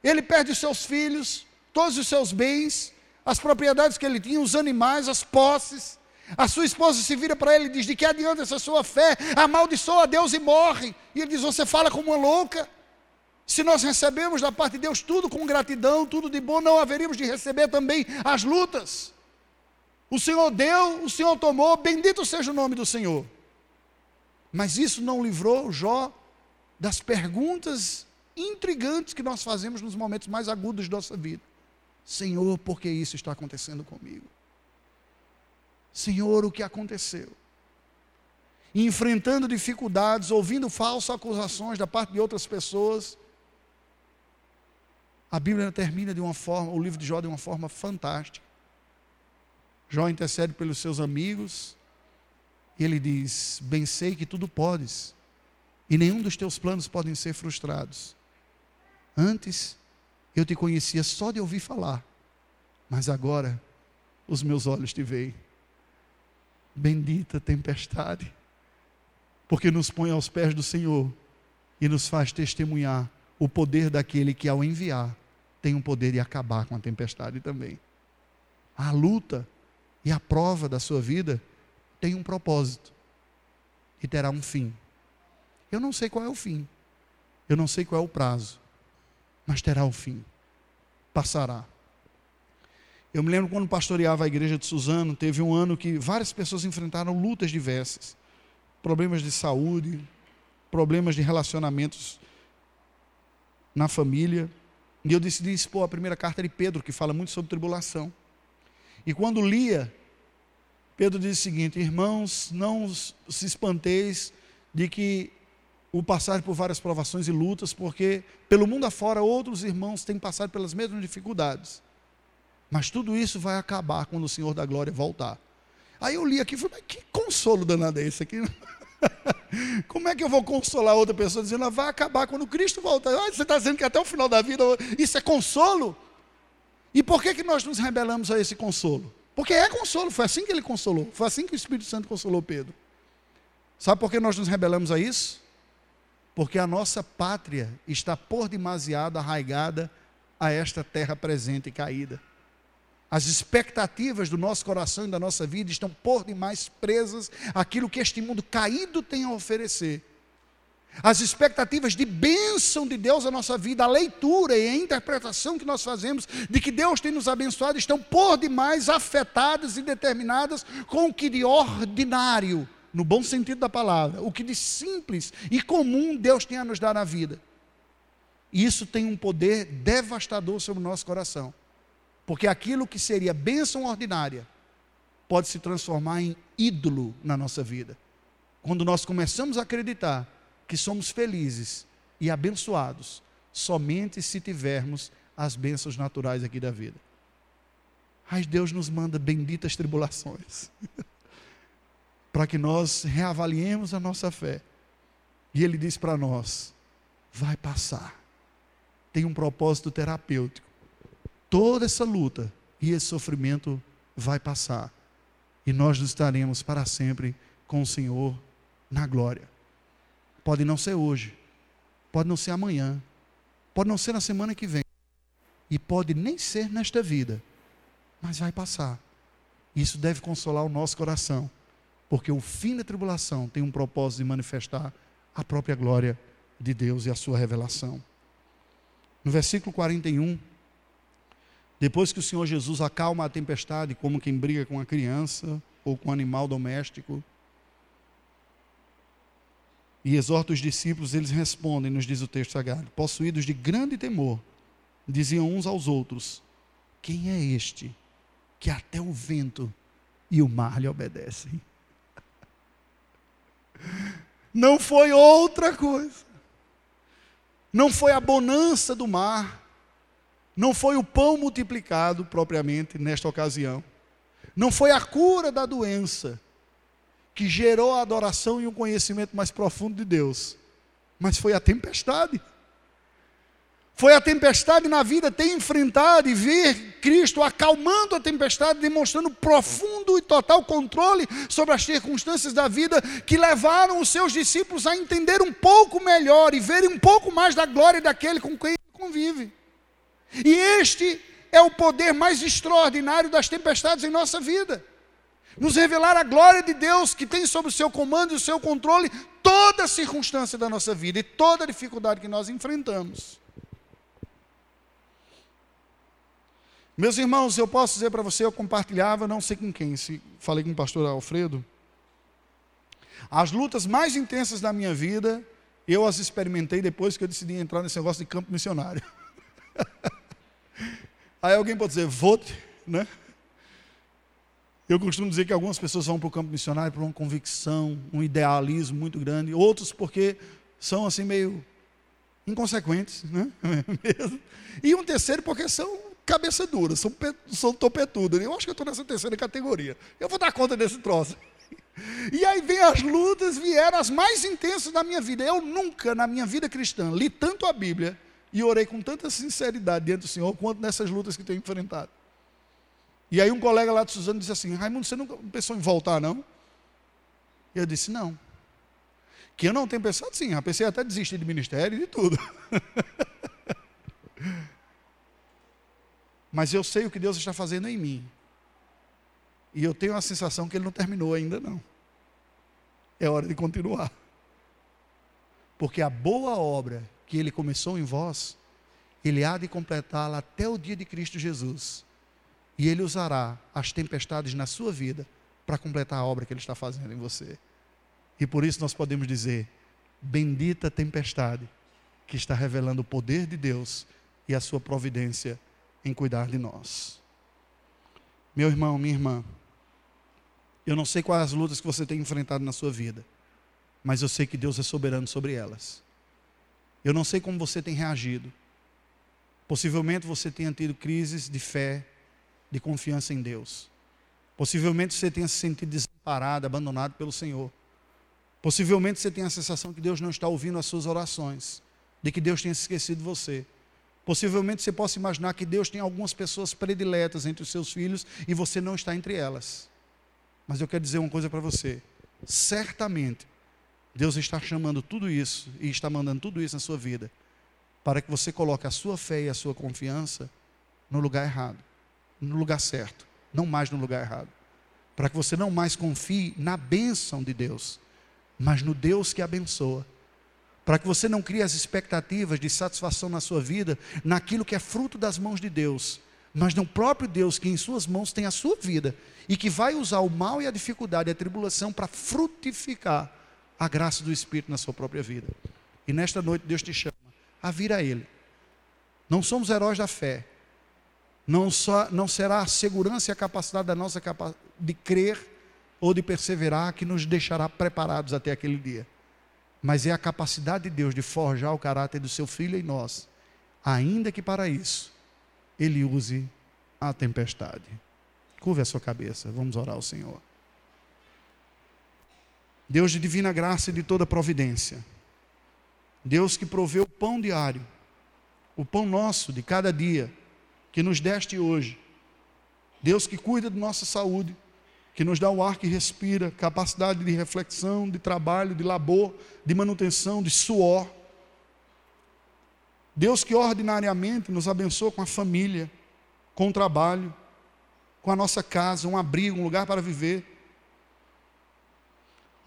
Ele perde os seus filhos, todos os seus bens, as propriedades que ele tinha, os animais, as posses. A sua esposa se vira para ele e diz: De que adianta essa sua fé? Amaldiçoa a Deus e morre. E ele diz: Você fala como uma louca. Se nós recebemos da parte de Deus tudo com gratidão, tudo de bom, não haveríamos de receber também as lutas. O Senhor deu, o Senhor tomou, bendito seja o nome do Senhor. Mas isso não livrou Jó das perguntas intrigantes que nós fazemos nos momentos mais agudos de nossa vida. Senhor, por que isso está acontecendo comigo? Senhor, o que aconteceu? E enfrentando dificuldades, ouvindo falsas acusações da parte de outras pessoas. A Bíblia termina de uma forma, o livro de Jó de uma forma fantástica. Jó intercede pelos seus amigos, e ele diz: Bem sei que tudo podes, e nenhum dos teus planos podem ser frustrados. Antes eu te conhecia só de ouvir falar, mas agora os meus olhos te veem. Bendita tempestade, porque nos põe aos pés do Senhor e nos faz testemunhar o poder daquele que, ao enviar, tem o poder de acabar com a tempestade também. A luta e a prova da sua vida tem um propósito e terá um fim. Eu não sei qual é o fim, eu não sei qual é o prazo, mas terá o um fim, passará. Eu me lembro quando pastoreava a igreja de Suzano, teve um ano que várias pessoas enfrentaram lutas diversas, problemas de saúde, problemas de relacionamentos na família. E eu decidi expor a primeira carta de Pedro, que fala muito sobre tribulação. E quando lia, Pedro diz o seguinte: Irmãos, não se espanteis de que o passar por várias provações e lutas, porque pelo mundo afora outros irmãos têm passado pelas mesmas dificuldades. Mas tudo isso vai acabar quando o Senhor da glória voltar. Aí eu li aqui e falei, que consolo danado é esse aqui? Como é que eu vou consolar outra pessoa dizendo, ah, vai acabar quando Cristo voltar? Ah, você está dizendo que até o final da vida isso é consolo? E por que, que nós nos rebelamos a esse consolo? Porque é consolo, foi assim que ele consolou, foi assim que o Espírito Santo consolou Pedro. Sabe por que nós nos rebelamos a isso? Porque a nossa pátria está por demasiado arraigada a esta terra presente e caída. As expectativas do nosso coração e da nossa vida estão por demais presas àquilo que este mundo caído tem a oferecer. As expectativas de bênção de Deus na nossa vida, a leitura e a interpretação que nós fazemos de que Deus tem nos abençoado estão por demais afetadas e determinadas com o que de ordinário, no bom sentido da palavra, o que de simples e comum Deus tem a nos dar na vida. E isso tem um poder devastador sobre o nosso coração. Porque aquilo que seria bênção ordinária pode se transformar em ídolo na nossa vida. Quando nós começamos a acreditar que somos felizes e abençoados somente se tivermos as bênçãos naturais aqui da vida. Mas Deus nos manda benditas tribulações para que nós reavaliemos a nossa fé. E Ele diz para nós: vai passar. Tem um propósito terapêutico toda essa luta e esse sofrimento vai passar. E nós estaremos para sempre com o Senhor na glória. Pode não ser hoje, pode não ser amanhã, pode não ser na semana que vem, e pode nem ser nesta vida, mas vai passar. Isso deve consolar o nosso coração, porque o fim da tribulação tem um propósito de manifestar a própria glória de Deus e a sua revelação. No versículo 41, depois que o Senhor Jesus acalma a tempestade, como quem briga com a criança ou com um animal doméstico, e exorta os discípulos, eles respondem, nos diz o texto sagrado, possuídos de grande temor, diziam uns aos outros: Quem é este que até o vento e o mar lhe obedecem? Não foi outra coisa, não foi a bonança do mar, não foi o pão multiplicado propriamente nesta ocasião. Não foi a cura da doença que gerou a adoração e um conhecimento mais profundo de Deus, mas foi a tempestade. Foi a tempestade na vida ter enfrentado e ver Cristo acalmando a tempestade, demonstrando profundo e total controle sobre as circunstâncias da vida, que levaram os seus discípulos a entender um pouco melhor e verem um pouco mais da glória daquele com quem convive. E este é o poder mais extraordinário das tempestades em nossa vida. Nos revelar a glória de Deus que tem sob o seu comando e o seu controle toda a circunstância da nossa vida e toda a dificuldade que nós enfrentamos. Meus irmãos, eu posso dizer para você, eu compartilhava, não sei com quem, se falei com o pastor Alfredo. As lutas mais intensas da minha vida, eu as experimentei depois que eu decidi entrar nesse negócio de campo missionário. Aí alguém pode dizer, vote, né? Eu costumo dizer que algumas pessoas vão para o campo missionário por uma convicção, um idealismo muito grande, outros porque são assim meio inconsequentes, né? E um terceiro porque são cabeça dura, são, são. Eu acho que eu estou nessa terceira categoria. Eu vou dar conta desse troço. E aí vem as lutas, vieram as mais intensas da minha vida. Eu nunca, na minha vida cristã, li tanto a Bíblia e orei com tanta sinceridade diante do Senhor quanto nessas lutas que tenho enfrentado. E aí um colega lá de Suzano disse assim, Raimundo, você nunca pensou em voltar, não? E eu disse: Não. Que eu não tenho pensado sim, eu pensei até desistir de ministério e de tudo. Mas eu sei o que Deus está fazendo em mim. E eu tenho a sensação que Ele não terminou ainda não. É hora de continuar. Porque a boa obra que Ele começou em vós, Ele há de completá-la até o dia de Cristo Jesus. E Ele usará as tempestades na sua vida para completar a obra que Ele está fazendo em você. E por isso nós podemos dizer: Bendita tempestade que está revelando o poder de Deus e a sua providência em cuidar de nós. Meu irmão, minha irmã, eu não sei quais as lutas que você tem enfrentado na sua vida, mas eu sei que Deus é soberano sobre elas. Eu não sei como você tem reagido. Possivelmente você tenha tido crises de fé, de confiança em Deus. Possivelmente você tenha se sentido desamparado, abandonado pelo Senhor. Possivelmente você tenha a sensação que Deus não está ouvindo as suas orações, de que Deus tenha esquecido você. Possivelmente você possa imaginar que Deus tem algumas pessoas prediletas entre os seus filhos e você não está entre elas. Mas eu quero dizer uma coisa para você: certamente Deus está chamando tudo isso e está mandando tudo isso na sua vida para que você coloque a sua fé e a sua confiança no lugar errado, no lugar certo, não mais no lugar errado. Para que você não mais confie na bênção de Deus, mas no Deus que abençoa. Para que você não crie as expectativas de satisfação na sua vida naquilo que é fruto das mãos de Deus, mas no próprio Deus que em suas mãos tem a sua vida e que vai usar o mal e a dificuldade e a tribulação para frutificar a graça do Espírito na sua própria vida. E nesta noite Deus te chama a vir a Ele. Não somos heróis da fé. Não, só, não será a segurança e a capacidade da nossa capa de crer ou de perseverar que nos deixará preparados até aquele dia. Mas é a capacidade de Deus de forjar o caráter do seu filho em nós, ainda que para isso ele use a tempestade. Curve a sua cabeça, vamos orar ao Senhor. Deus de divina graça e de toda providência. Deus que proveu o pão diário, o pão nosso de cada dia, que nos deste hoje. Deus que cuida de nossa saúde, que nos dá o ar que respira, capacidade de reflexão, de trabalho, de labor, de manutenção, de suor. Deus que ordinariamente nos abençoa com a família, com o trabalho, com a nossa casa, um abrigo, um lugar para viver.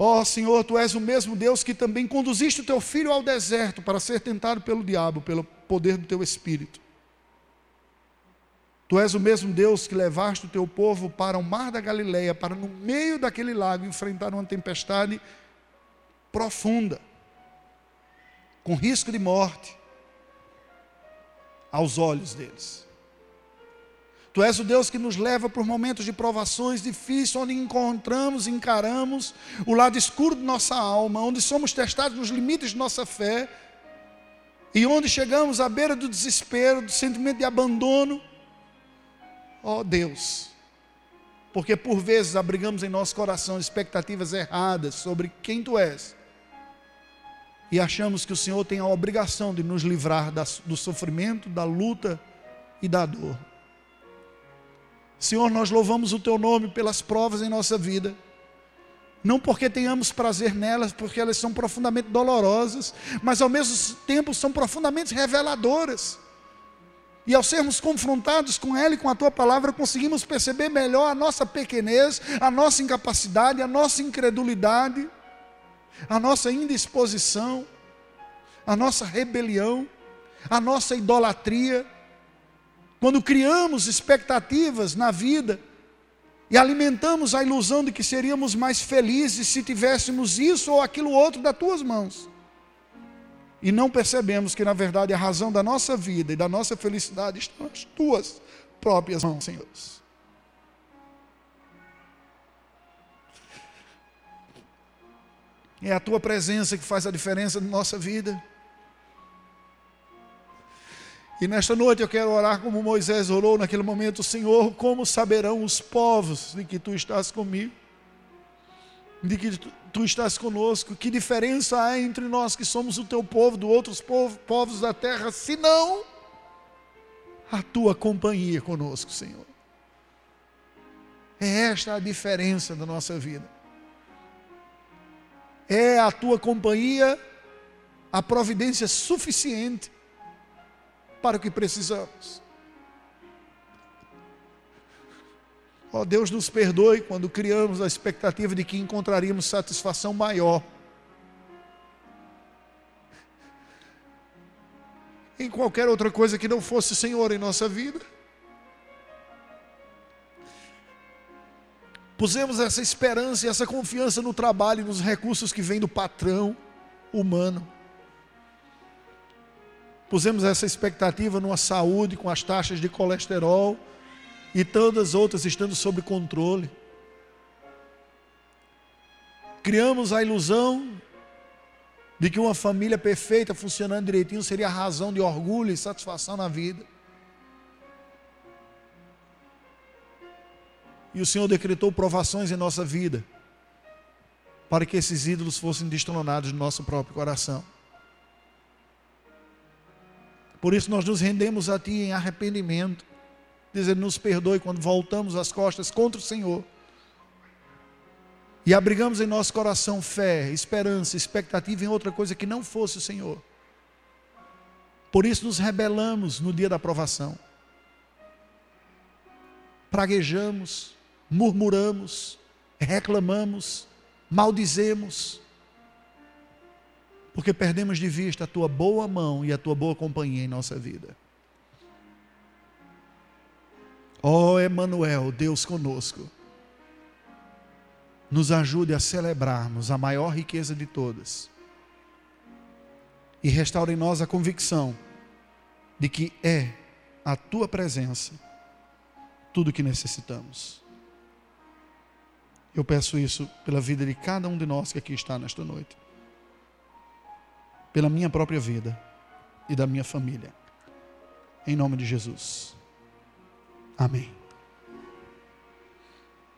Ó oh, Senhor, tu és o mesmo Deus que também conduziste o teu filho ao deserto para ser tentado pelo diabo, pelo poder do teu espírito. Tu és o mesmo Deus que levaste o teu povo para o mar da Galileia, para no meio daquele lago enfrentar uma tempestade profunda, com risco de morte aos olhos deles. Tu és o Deus que nos leva por momentos de provações difíceis, onde encontramos e encaramos o lado escuro de nossa alma, onde somos testados nos limites de nossa fé, e onde chegamos à beira do desespero, do sentimento de abandono. Ó oh, Deus, porque por vezes abrigamos em nosso coração expectativas erradas sobre quem Tu és, e achamos que o Senhor tem a obrigação de nos livrar do sofrimento, da luta e da dor. Senhor, nós louvamos o Teu nome pelas provas em nossa vida. Não porque tenhamos prazer nelas, porque elas são profundamente dolorosas, mas ao mesmo tempo são profundamente reveladoras. E ao sermos confrontados com ela e com a tua palavra, conseguimos perceber melhor a nossa pequenez, a nossa incapacidade, a nossa incredulidade, a nossa indisposição, a nossa rebelião, a nossa idolatria quando criamos expectativas na vida e alimentamos a ilusão de que seríamos mais felizes se tivéssemos isso ou aquilo outro das tuas mãos. E não percebemos que, na verdade, a razão da nossa vida e da nossa felicidade estão nas tuas próprias mãos, Senhor. É a tua presença que faz a diferença na nossa vida. E nesta noite eu quero orar como Moisés orou naquele momento, Senhor, como saberão os povos de que tu estás comigo, de que tu, tu estás conosco, que diferença há entre nós que somos o teu povo, dos outros povos, povos da terra, senão a tua companhia conosco, Senhor. É esta a diferença da nossa vida. É a tua companhia a providência suficiente para o que precisamos. Ó oh, Deus nos perdoe quando criamos a expectativa de que encontraríamos satisfação maior em qualquer outra coisa que não fosse Senhor em nossa vida. Pusemos essa esperança e essa confiança no trabalho e nos recursos que vêm do patrão humano. Pusemos essa expectativa numa saúde com as taxas de colesterol e todas as outras estando sob controle. Criamos a ilusão de que uma família perfeita, funcionando direitinho, seria a razão de orgulho e satisfação na vida. E o Senhor decretou provações em nossa vida, para que esses ídolos fossem destronados no nosso próprio coração. Por isso nós nos rendemos a Ti em arrependimento, dizendo: nos perdoe quando voltamos as costas contra o Senhor e abrigamos em nosso coração fé, esperança, expectativa em outra coisa que não fosse o Senhor. Por isso nos rebelamos no dia da aprovação. Praguejamos, murmuramos, reclamamos, maldizemos, porque perdemos de vista a tua boa mão e a tua boa companhia em nossa vida. Ó oh, Emanuel, Deus conosco nos ajude a celebrarmos a maior riqueza de todas e restaure em nós a convicção de que é a tua presença tudo o que necessitamos. Eu peço isso pela vida de cada um de nós que aqui está nesta noite, pela minha própria vida e da minha família, em nome de Jesus. Amém.